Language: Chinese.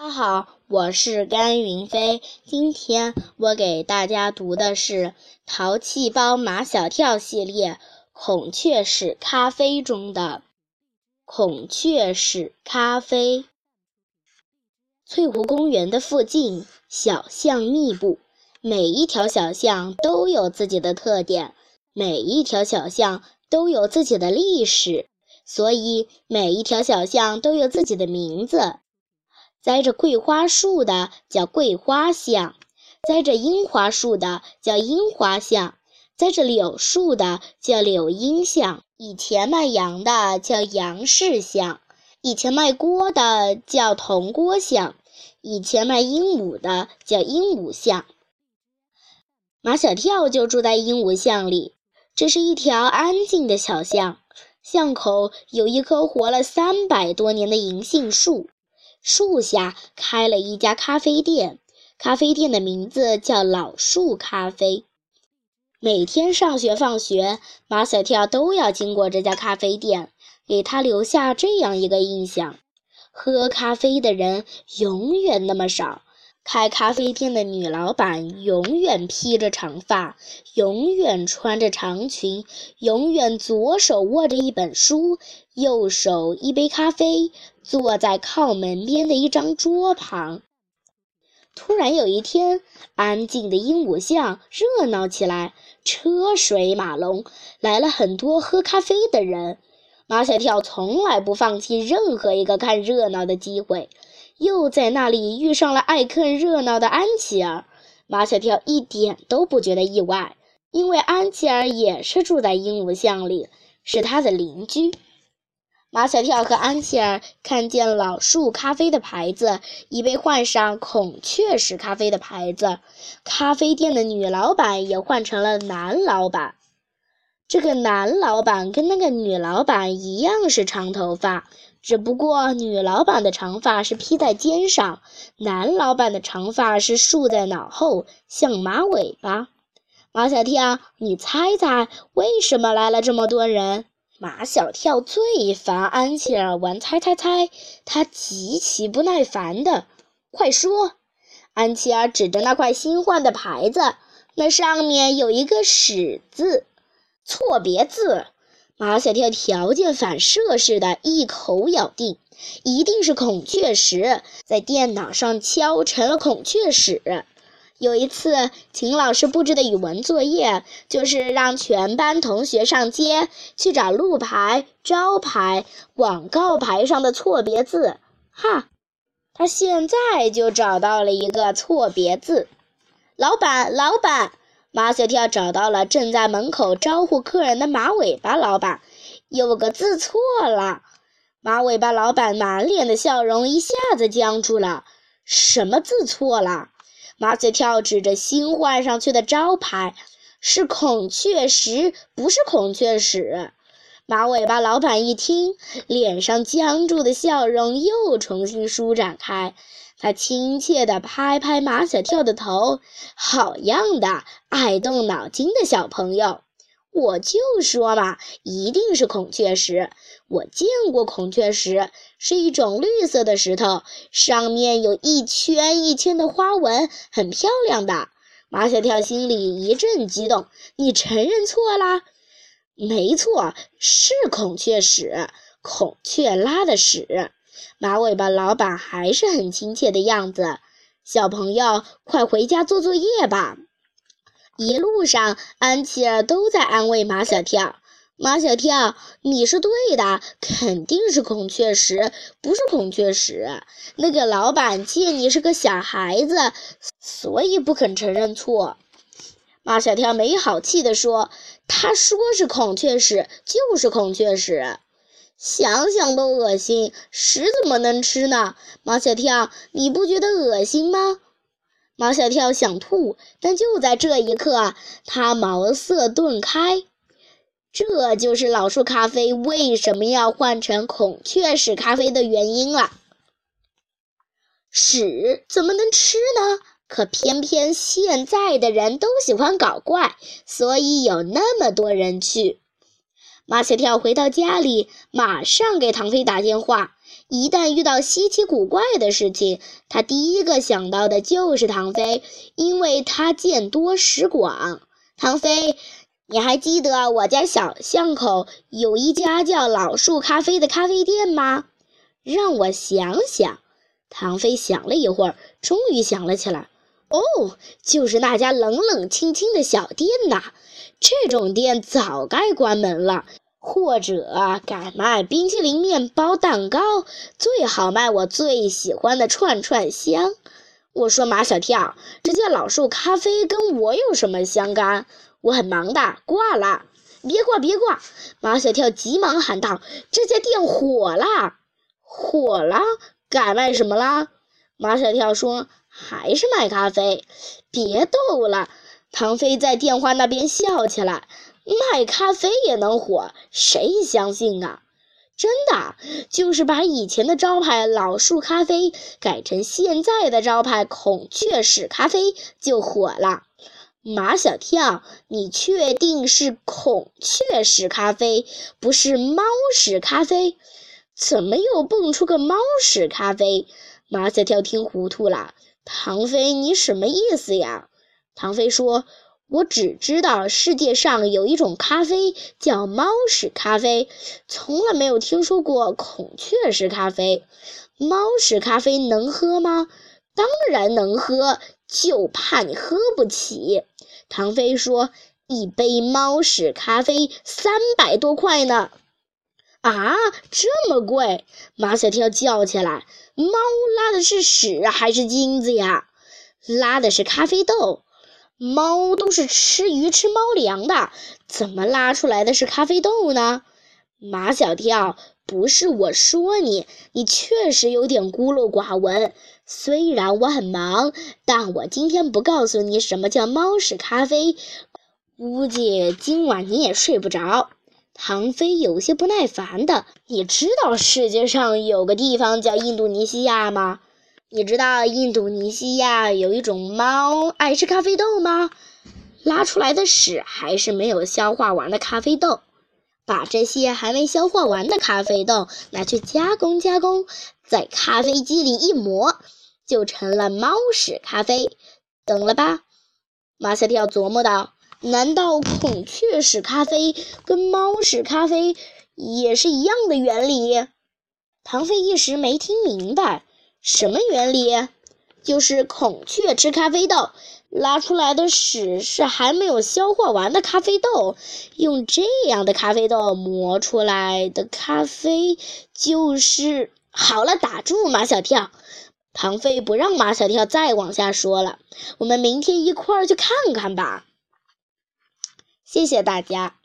大家好，我是甘云飞。今天我给大家读的是《淘气包马小跳》系列《孔雀屎咖啡》中的“孔雀屎咖啡”。翠湖公园的附近小巷密布，每一条小巷都有自己的特点，每一条小巷都有自己的历史，所以每一条小巷都有自己的名字。栽着桂花树的叫桂花巷，栽着樱花树的叫樱花巷，栽着柳树的叫柳荫巷。以前卖羊的叫杨氏巷，以前卖锅的叫铜锅巷，以前卖鹦鹉的叫鹦鹉巷。马小跳就住在鹦鹉巷里，这是一条安静的小巷，巷口有一棵活了三百多年的银杏树。树下开了一家咖啡店，咖啡店的名字叫老树咖啡。每天上学放学，马小跳都要经过这家咖啡店，给他留下这样一个印象：喝咖啡的人永远那么少。开咖啡店的女老板永远披着长发，永远穿着长裙，永远左手握着一本书，右手一杯咖啡，坐在靠门边的一张桌旁。突然有一天，安静的鹦鹉巷热闹起来，车水马龙，来了很多喝咖啡的人。马小跳从来不放弃任何一个看热闹的机会。又在那里遇上了爱看热闹的安琪儿，马小跳一点都不觉得意外，因为安琪儿也是住在鹦鹉巷里，是他的邻居。马小跳和安琪儿看见老树咖啡的牌子已被换上孔雀石咖啡的牌子，咖啡店的女老板也换成了男老板。这个男老板跟那个女老板一样是长头发。只不过女老板的长发是披在肩上，男老板的长发是竖在脑后，像马尾巴。马小跳，你猜猜为什么来了这么多人？马小跳最烦安琪儿玩猜猜猜，他极其不耐烦的，快说！安琪儿指着那块新换的牌子，那上面有一个“屎”字，错别字。马小跳条件反射似的一口咬定，一定是孔雀石，在电脑上敲成了孔雀石。有一次，秦老师布置的语文作业就是让全班同学上街去找路牌、招牌、广告牌上的错别字。哈，他现在就找到了一个错别字。老板，老板。马小跳找到了正在门口招呼客人的马尾巴老板，有个字错了。马尾巴老板满脸的笑容一下子僵住了。什么字错了？马小跳指着新换上去的招牌，是孔雀石，不是孔雀屎。马尾巴老板一听，脸上僵住的笑容又重新舒展开。他亲切地拍拍马小跳的头，好样的，爱动脑筋的小朋友！我就说嘛，一定是孔雀石。我见过孔雀石，是一种绿色的石头，上面有一圈一圈的花纹，很漂亮的。马小跳心里一阵激动，你承认错啦？没错，是孔雀屎，孔雀拉的屎。马尾巴老板还是很亲切的样子。小朋友，快回家做作业吧。一路上，安琪儿都在安慰马小跳：“马小跳，你是对的，肯定是孔雀石，不是孔雀石。那个老板见你是个小孩子，所以不肯承认错。”马小跳没好气地说：“他说是孔雀石，就是孔雀石。”想想都恶心，屎怎么能吃呢？毛小跳，你不觉得恶心吗？毛小跳想吐，但就在这一刻，他茅塞顿开。这就是老树咖啡为什么要换成孔雀屎咖啡的原因了。屎怎么能吃呢？可偏偏现在的人都喜欢搞怪，所以有那么多人去。马小跳回到家里，马上给唐飞打电话，一旦遇到稀奇古怪的事情，他第一个想到的就是唐飞，因为他见多识广。唐飞，你还记得我家小巷口有一家叫老树咖啡的咖啡店吗？让我想想。唐飞想了一会儿，终于想了起来。哦，就是那家冷冷清清的小店呐。这种店早该关门了。或者改卖冰淇淋、面包、蛋糕，最好卖我最喜欢的串串香。我说马小跳，这家老树咖啡跟我有什么相干？我很忙的，挂了。别挂，别挂！马小跳急忙喊道：“这家店火了，火了！改卖什么啦？”马小跳说：“还是卖咖啡。”别逗了，唐飞在电话那边笑起来。卖咖啡也能火，谁相信啊？真的，就是把以前的招牌“老树咖啡”改成现在的招牌“孔雀屎咖啡”就火了。马小跳，你确定是孔雀屎咖啡，不是猫屎咖啡？怎么又蹦出个猫屎咖啡？马小跳听糊涂了。唐飞，你什么意思呀？唐飞说。我只知道世界上有一种咖啡叫猫屎咖啡，从来没有听说过孔雀屎咖啡。猫屎咖啡能喝吗？当然能喝，就怕你喝不起。唐飞说：“一杯猫屎咖啡三百多块呢。”啊，这么贵！马小跳叫起来：“猫拉的是屎还是金子呀？拉的是咖啡豆。”猫都是吃鱼吃猫粮的，怎么拉出来的是咖啡豆呢？马小跳，不是我说你，你确实有点孤陋寡闻。虽然我很忙，但我今天不告诉你什么叫猫屎咖啡，估计今晚你也睡不着。唐飞有些不耐烦的，你知道世界上有个地方叫印度尼西亚吗？你知道印度尼西亚有一种猫爱吃咖啡豆吗？拉出来的屎还是没有消化完的咖啡豆，把这些还没消化完的咖啡豆拿去加工加工，在咖啡机里一磨，就成了猫屎咖啡。懂了吧？马小跳琢磨道：“难道孔雀屎咖啡跟猫屎咖啡也是一样的原理？”唐飞一时没听明白。什么原理？就是孔雀吃咖啡豆，拉出来的屎是还没有消化完的咖啡豆，用这样的咖啡豆磨出来的咖啡就是好了。打住，马小跳！唐飞不让马小跳再往下说了。我们明天一块儿去看看吧。谢谢大家。